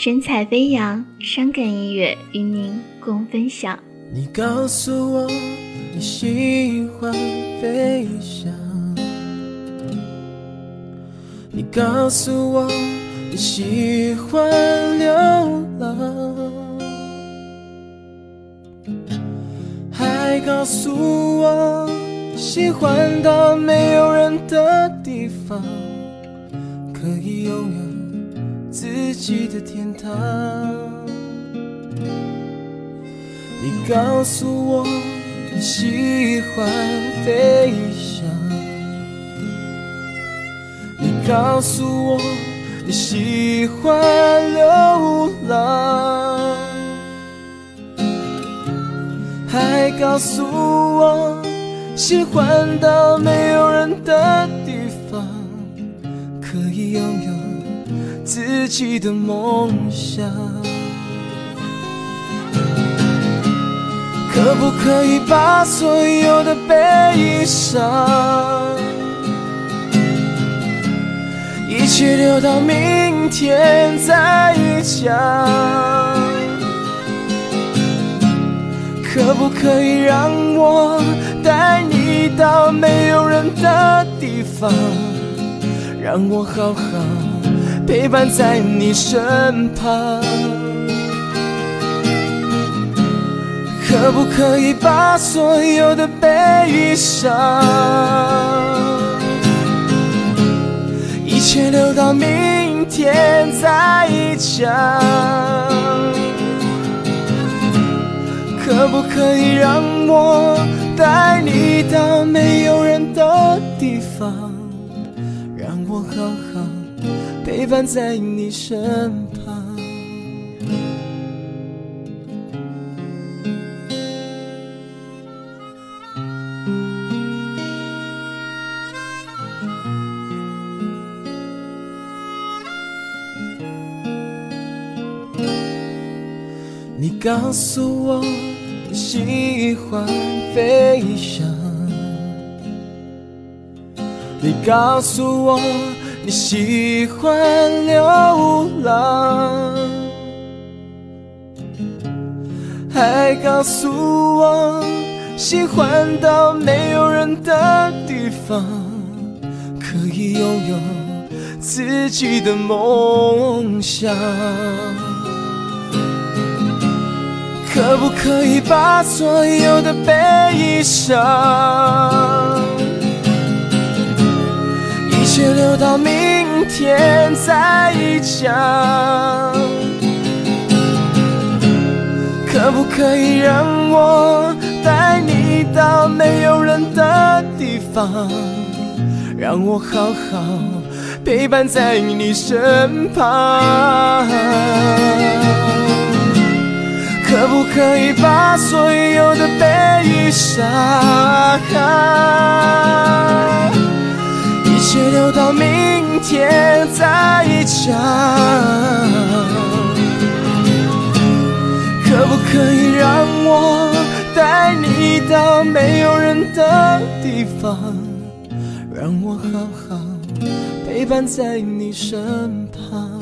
神采飞扬，伤感音乐与您共分享。你告诉我你喜欢飞翔，你告诉我你喜欢流浪，还告诉我喜欢到没有人的地方，可以拥有己的天堂。你告诉我你喜欢飞翔，你告诉我你喜欢流浪，还告诉我喜欢到没有人的地方，可以拥有自己的梦想。可不可以把所有的悲伤，一切留到明天再讲？可不可以让我带你到没有人的地方，让我好好陪伴在你身旁？可不可以把所有的悲伤，一切留到明天再讲？可不可以让我带你到没有人的地方，让我好好陪伴在你身旁？你告诉我你喜欢飞翔，你告诉我你喜欢流浪，还告诉我喜欢到没有人的地方，可以拥有自己的梦想。可不可以把所有的悲伤，天再讲？可不可以让我带你到没有人的地方，让我好好陪伴在你身旁？可不可以把所有的悲伤，一切留到明天再讲？可不可以让我带你到没有人的地方，让我好好陪伴在你身旁？